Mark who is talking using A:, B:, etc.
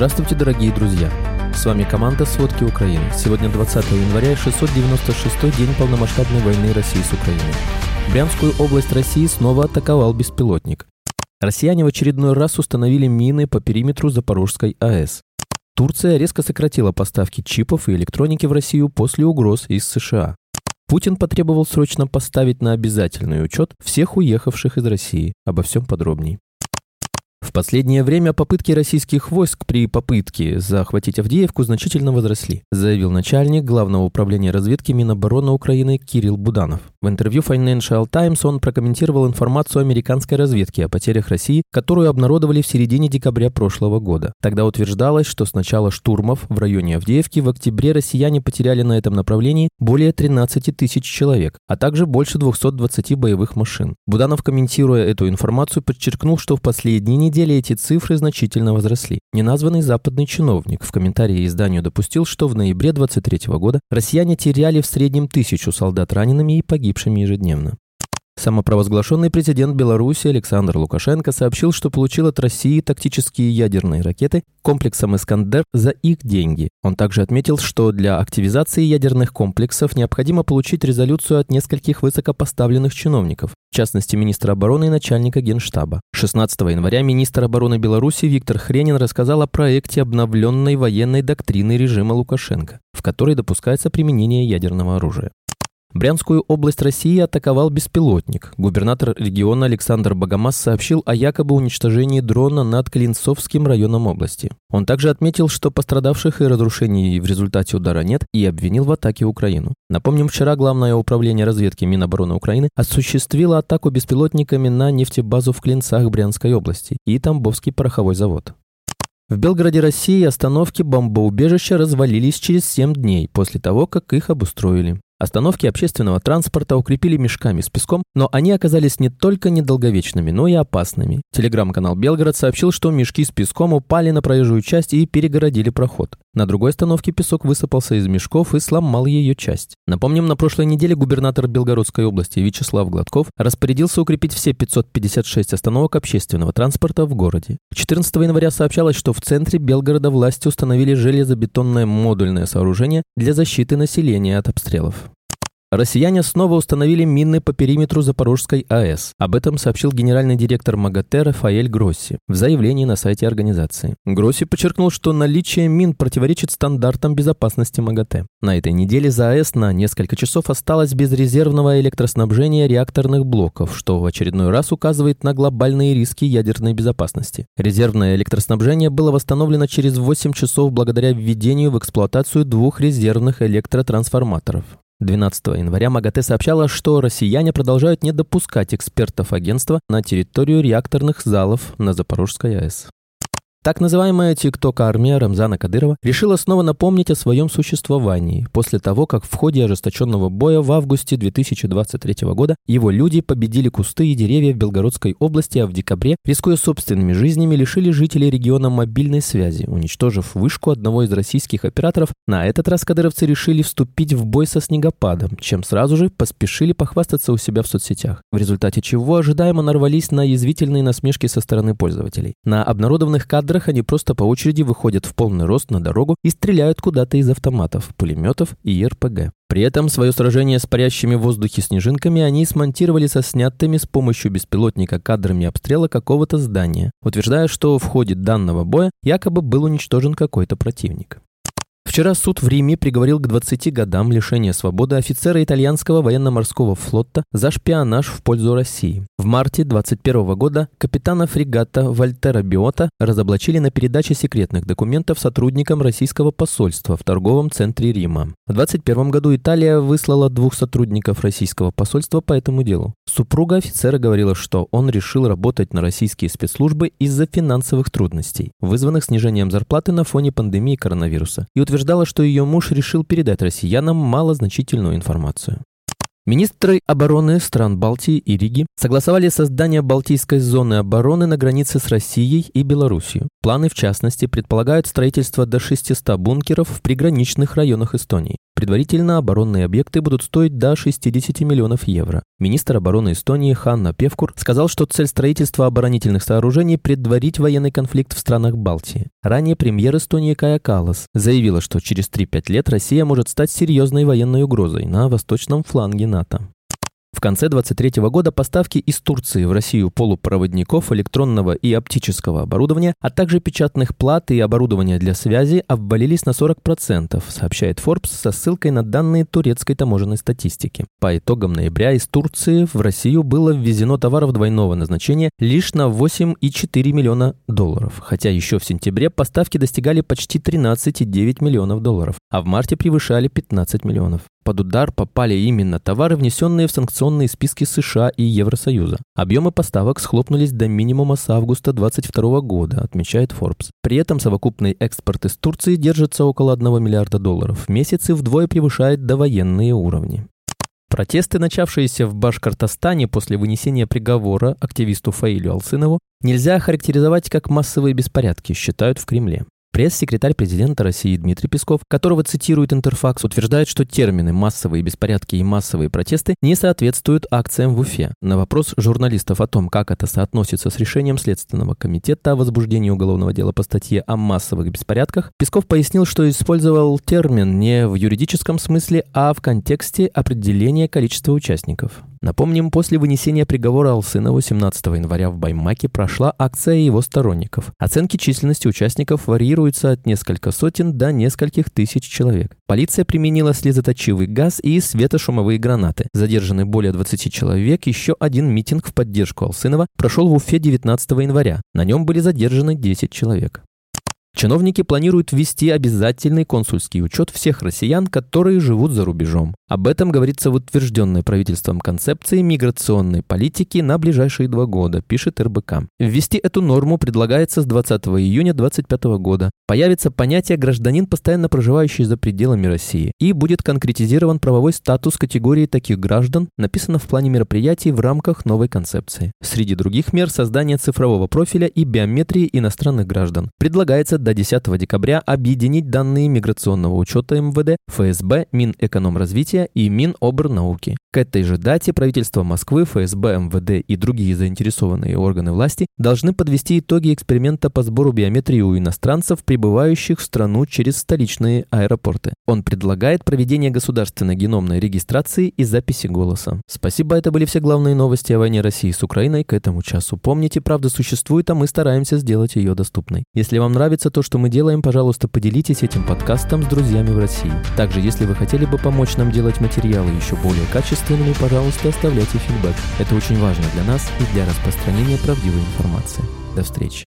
A: Здравствуйте, дорогие друзья! С вами команда «Сводки Украины». Сегодня 20 января, 696 день полномасштабной войны России с Украиной. Брянскую область России снова атаковал беспилотник. Россияне в очередной раз установили мины по периметру Запорожской АЭС. Турция резко сократила поставки чипов и электроники в Россию после угроз из США. Путин потребовал срочно поставить на обязательный учет всех уехавших из России. Обо всем подробней. В последнее время попытки российских войск при попытке захватить Авдеевку значительно возросли, заявил начальник Главного управления разведки Минобороны Украины Кирилл Буданов. В интервью Financial Times он прокомментировал информацию американской разведки о потерях России, которую обнародовали в середине декабря прошлого года. Тогда утверждалось, что с начала штурмов в районе Авдеевки в октябре россияне потеряли на этом направлении более 13 тысяч человек, а также больше 220 боевых машин. Буданов, комментируя эту информацию, подчеркнул, что в последние недели эти цифры значительно возросли. Неназванный западный чиновник в комментарии изданию допустил, что в ноябре 23 года россияне теряли в среднем тысячу солдат ранеными и погибшими ежедневно. Самопровозглашенный президент Беларуси Александр Лукашенко сообщил, что получил от России тактические ядерные ракеты комплексом «Искандер» за их деньги. Он также отметил, что для активизации ядерных комплексов необходимо получить резолюцию от нескольких высокопоставленных чиновников, в частности министра обороны и начальника генштаба. 16 января министр обороны Беларуси Виктор Хренин рассказал о проекте обновленной военной доктрины режима Лукашенко, в которой допускается применение ядерного оружия. Брянскую область России атаковал беспилотник. Губернатор региона Александр Богомаз сообщил о якобы уничтожении дрона над Клинцовским районом области. Он также отметил, что пострадавших и разрушений в результате удара нет и обвинил в атаке Украину. Напомним, вчера Главное управление разведки Минобороны Украины осуществило атаку беспилотниками на нефтебазу в Клинцах Брянской области и Тамбовский пороховой завод. В Белгороде России остановки бомбоубежища развалились через 7 дней после того, как их обустроили. Остановки общественного транспорта укрепили мешками с песком, но они оказались не только недолговечными, но и опасными. Телеграм-канал «Белгород» сообщил, что мешки с песком упали на проезжую часть и перегородили проход. На другой остановке песок высыпался из мешков и сломал ее часть. Напомним, на прошлой неделе губернатор Белгородской области Вячеслав Гладков распорядился укрепить все 556 остановок общественного транспорта в городе. 14 января сообщалось, что в центре Белгорода власти установили железобетонное модульное сооружение для защиты населения от обстрелов. Россияне снова установили мины по периметру Запорожской АЭС. Об этом сообщил генеральный директор МАГАТЭ Рафаэль Гросси в заявлении на сайте организации. Гросси подчеркнул, что наличие мин противоречит стандартам безопасности МАГАТЭ. На этой неделе за АЭС на несколько часов осталось без резервного электроснабжения реакторных блоков, что в очередной раз указывает на глобальные риски ядерной безопасности. Резервное электроснабжение было восстановлено через 8 часов благодаря введению в эксплуатацию двух резервных электротрансформаторов. 12 января МАГАТЭ сообщала, что россияне продолжают не допускать экспертов агентства на территорию реакторных залов на Запорожской АЭС. Так называемая ТикТок-армия Рамзана Кадырова решила снова напомнить о своем существовании после того, как в ходе ожесточенного боя в августе 2023 года его люди победили кусты и деревья в Белгородской области, а в декабре, рискуя собственными жизнями, лишили жителей региона мобильной связи, уничтожив вышку одного из российских операторов. На этот раз кадыровцы решили вступить в бой со снегопадом, чем сразу же поспешили похвастаться у себя в соцсетях, в результате чего ожидаемо нарвались на язвительные насмешки со стороны пользователей. На обнародованных кадрах кадрах они просто по очереди выходят в полный рост на дорогу и стреляют куда-то из автоматов, пулеметов и РПГ. При этом свое сражение с парящими в воздухе снежинками они смонтировали со снятыми с помощью беспилотника кадрами обстрела какого-то здания, утверждая, что в ходе данного боя якобы был уничтожен какой-то противник. Вчера суд в Риме приговорил к 20 годам лишения свободы офицера итальянского военно-морского флота за шпионаж в пользу России. В марте 2021 года капитана фрегата Вальтера Биота разоблачили на передаче секретных документов сотрудникам российского посольства в торговом центре Рима. В 2021 году Италия выслала двух сотрудников российского посольства по этому делу. Супруга офицера говорила, что он решил работать на российские спецслужбы из-за финансовых трудностей, вызванных снижением зарплаты на фоне пандемии коронавируса, и утверждал, утверждала, что ее муж решил передать россиянам малозначительную информацию. Министры обороны стран Балтии и Риги согласовали создание Балтийской зоны обороны на границе с Россией и Белоруссией. Планы, в частности, предполагают строительство до 600 бункеров в приграничных районах Эстонии. Предварительно оборонные объекты будут стоить до 60 миллионов евро. Министр обороны Эстонии Ханна Певкур сказал, что цель строительства оборонительных сооружений – предварить военный конфликт в странах Балтии. Ранее премьер Эстонии Кая Калас заявила, что через 3-5 лет Россия может стать серьезной военной угрозой на восточном фланге НАТО. В конце 2023 года поставки из Турции в Россию полупроводников, электронного и оптического оборудования, а также печатных плат и оборудования для связи обвалились на 40%, сообщает Forbes со ссылкой на данные турецкой таможенной статистики. По итогам ноября из Турции в Россию было ввезено товаров двойного назначения лишь на 8,4 миллиона долларов, хотя еще в сентябре поставки достигали почти 13,9 миллионов долларов, а в марте превышали 15 миллионов. Под удар попали именно товары, внесенные в санкционные списки США и Евросоюза. Объемы поставок схлопнулись до минимума с августа 2022 года, отмечает Forbes. При этом совокупный экспорт из Турции держится около 1 миллиарда долларов в месяц и вдвое превышает довоенные уровни. Протесты, начавшиеся в Башкортостане после вынесения приговора активисту Фаилю Алсынову, нельзя характеризовать как массовые беспорядки, считают в Кремле. Пресс-секретарь президента России Дмитрий Песков, которого цитирует Интерфакс, утверждает, что термины «массовые беспорядки» и «массовые протесты» не соответствуют акциям в Уфе. На вопрос журналистов о том, как это соотносится с решением Следственного комитета о возбуждении уголовного дела по статье о массовых беспорядках, Песков пояснил, что использовал термин не в юридическом смысле, а в контексте определения количества участников. Напомним, после вынесения приговора Алсынову 17 января в Баймаке прошла акция его сторонников. Оценки численности участников варьируются от нескольких сотен до нескольких тысяч человек. Полиция применила слезоточивый газ и светошумовые гранаты. Задержаны более 20 человек. Еще один митинг в поддержку Алсынова прошел в Уфе 19 января. На нем были задержаны 10 человек. Чиновники планируют ввести обязательный консульский учет всех россиян, которые живут за рубежом. Об этом говорится в утвержденной правительством концепции миграционной политики на ближайшие два года, пишет РБК. Ввести эту норму предлагается с 20 июня 2025 года. Появится понятие «гражданин, постоянно проживающий за пределами России» и будет конкретизирован правовой статус категории таких граждан, написано в плане мероприятий в рамках новой концепции. Среди других мер создание цифрового профиля и биометрии иностранных граждан. Предлагается до 10 декабря объединить данные миграционного учета МВД, ФСБ, Минэкономразвития развития и Минобрнауки. К этой же дате правительство Москвы, ФСБ, МВД и другие заинтересованные органы власти должны подвести итоги эксперимента по сбору биометрии у иностранцев, прибывающих в страну через столичные аэропорты. Он предлагает проведение государственной геномной регистрации и записи голоса. Спасибо, это были все главные новости о войне России с Украиной к этому часу. Помните, правда существует, а мы стараемся сделать ее доступной. Если вам нравится то, что мы делаем, пожалуйста, поделитесь этим подкастом с друзьями в России. Также, если вы хотели бы помочь нам делать материалы еще более качественными, качественными, пожалуйста, оставляйте фидбэк. Это очень важно для нас и для распространения правдивой информации. До встречи.